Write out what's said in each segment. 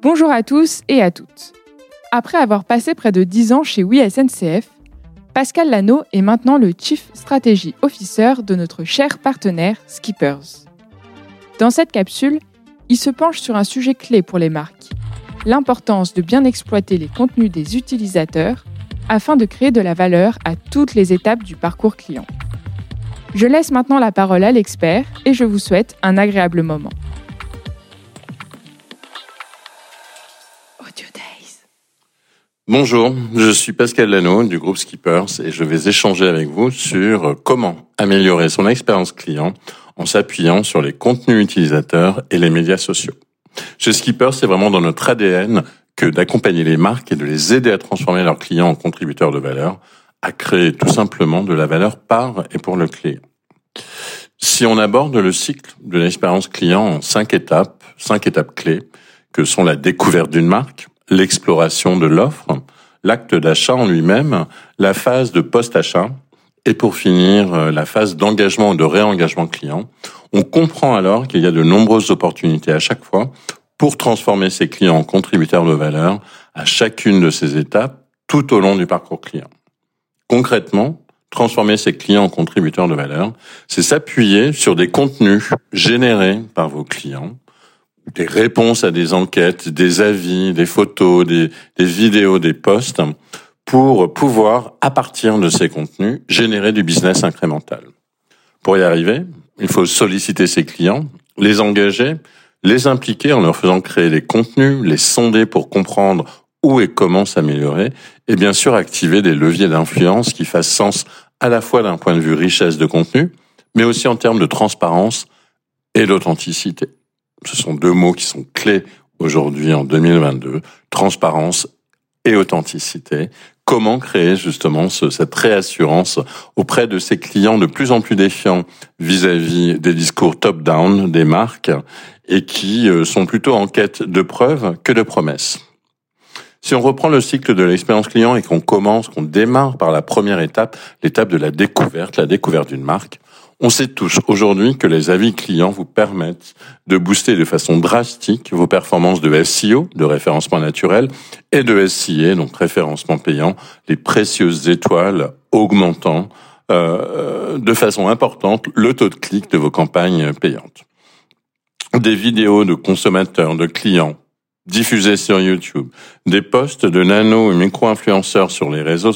Bonjour à tous et à toutes. Après avoir passé près de 10 ans chez Oui SNCF, Pascal Lano est maintenant le Chief Strategy Officer de notre cher partenaire Skippers. Dans cette capsule, il se penche sur un sujet clé pour les marques, l'importance de bien exploiter les contenus des utilisateurs afin de créer de la valeur à toutes les étapes du parcours client. Je laisse maintenant la parole à l'expert et je vous souhaite un agréable moment. Bonjour, je suis Pascal Lano du groupe Skippers et je vais échanger avec vous sur comment améliorer son expérience client en s'appuyant sur les contenus utilisateurs et les médias sociaux. Chez Skippers, c'est vraiment dans notre ADN que d'accompagner les marques et de les aider à transformer leurs clients en contributeurs de valeur, à créer tout simplement de la valeur par et pour le client. Si on aborde le cycle de l'expérience client en cinq étapes, cinq étapes clés, que sont la découverte d'une marque, l'exploration de l'offre, l'acte d'achat en lui-même, la phase de post-achat et pour finir euh, la phase d'engagement ou de réengagement client. On comprend alors qu'il y a de nombreuses opportunités à chaque fois pour transformer ses clients en contributeurs de valeur à chacune de ces étapes tout au long du parcours client. Concrètement, transformer ses clients en contributeurs de valeur, c'est s'appuyer sur des contenus générés par vos clients des réponses à des enquêtes, des avis, des photos, des, vidéos, des posts, pour pouvoir, à partir de ces contenus, générer du business incrémental. Pour y arriver, il faut solliciter ses clients, les engager, les impliquer en leur faisant créer des contenus, les sonder pour comprendre où et comment s'améliorer, et bien sûr activer des leviers d'influence qui fassent sens à la fois d'un point de vue richesse de contenu, mais aussi en termes de transparence et d'authenticité. Ce sont deux mots qui sont clés aujourd'hui en 2022, transparence et authenticité. Comment créer justement cette réassurance auprès de ces clients de plus en plus défiants vis-à-vis des discours top-down des marques et qui euh, sont plutôt en quête de preuves que de promesses? Si on reprend le cycle de l'expérience client et qu'on commence, qu'on démarre par la première étape, l'étape de la découverte, la découverte d'une marque, on sait tous aujourd'hui que les avis clients vous permettent de booster de façon drastique vos performances de SEO, de référencement naturel, et de SIA, donc référencement payant, les précieuses étoiles augmentant euh, de façon importante le taux de clic de vos campagnes payantes. Des vidéos de consommateurs, de clients diffusées sur YouTube, des posts de nano et micro-influenceurs sur les réseaux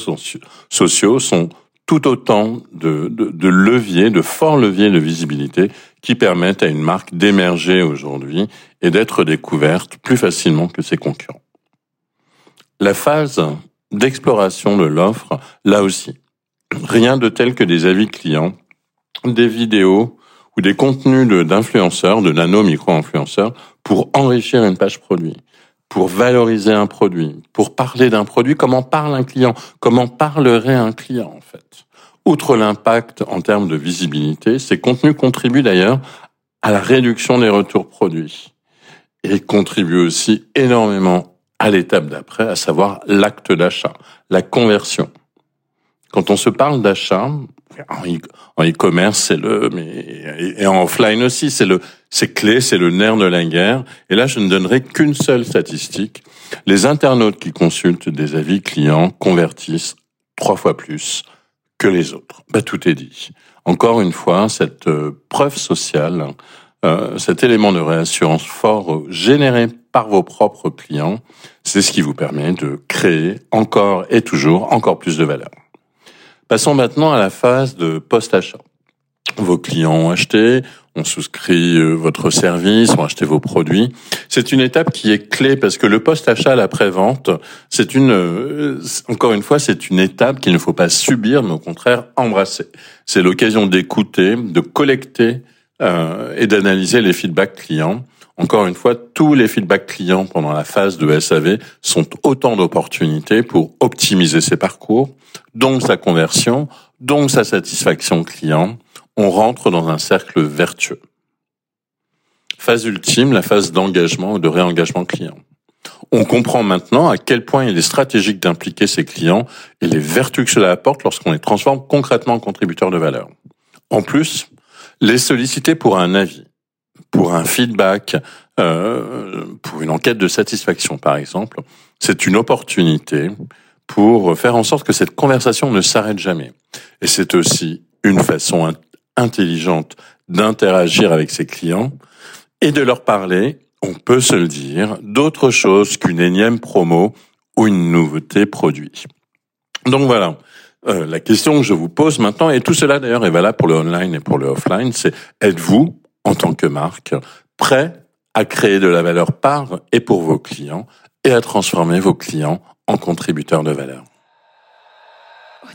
sociaux sont tout autant de, leviers, de forts leviers de visibilité qui permettent à une marque d'émerger aujourd'hui et d'être découverte plus facilement que ses concurrents. La phase d'exploration de l'offre, là aussi, rien de tel que des avis clients, des vidéos ou des contenus d'influenceurs, de, de nano-micro-influenceurs pour enrichir une page produit pour valoriser un produit, pour parler d'un produit, comment parle un client, comment parlerait un client en fait. Outre l'impact en termes de visibilité, ces contenus contribuent d'ailleurs à la réduction des retours produits et contribuent aussi énormément à l'étape d'après, à savoir l'acte d'achat, la conversion. Quand on se parle d'achat, en e-commerce, c'est le, mais et en offline aussi, c'est le, c'est clé, c'est le nerf de la guerre. Et là, je ne donnerai qu'une seule statistique. Les internautes qui consultent des avis clients convertissent trois fois plus que les autres. Bah, tout est dit. Encore une fois, cette euh, preuve sociale, euh, cet élément de réassurance fort généré par vos propres clients, c'est ce qui vous permet de créer encore et toujours encore plus de valeur. Passons maintenant à la phase de post-achat. Vos clients ont acheté, ont souscrit euh, votre service, ont acheté vos produits. C'est une étape qui est clé parce que le post-achat, la pré-vente, c'est une, euh, encore une fois, c'est une étape qu'il ne faut pas subir, mais au contraire embrasser. C'est l'occasion d'écouter, de collecter euh, et d'analyser les feedbacks clients. Encore une fois, tous les feedbacks clients pendant la phase de SAV sont autant d'opportunités pour optimiser ses parcours, donc sa conversion, donc sa satisfaction client. On rentre dans un cercle vertueux. Phase ultime, la phase d'engagement ou de réengagement client. On comprend maintenant à quel point il est stratégique d'impliquer ses clients et les vertus que cela apporte lorsqu'on les transforme concrètement en contributeurs de valeur. En plus, les solliciter pour un avis pour un feedback, euh, pour une enquête de satisfaction par exemple, c'est une opportunité pour faire en sorte que cette conversation ne s'arrête jamais. Et c'est aussi une façon intelligente d'interagir avec ses clients et de leur parler, on peut se le dire, d'autre chose qu'une énième promo ou une nouveauté produit. Donc voilà, euh, la question que je vous pose maintenant, et tout cela d'ailleurs est valable pour le online et pour le offline, c'est êtes-vous, en tant que marque, prêt à créer de la valeur par et pour vos clients et à transformer vos clients en contributeurs de valeur. Oh,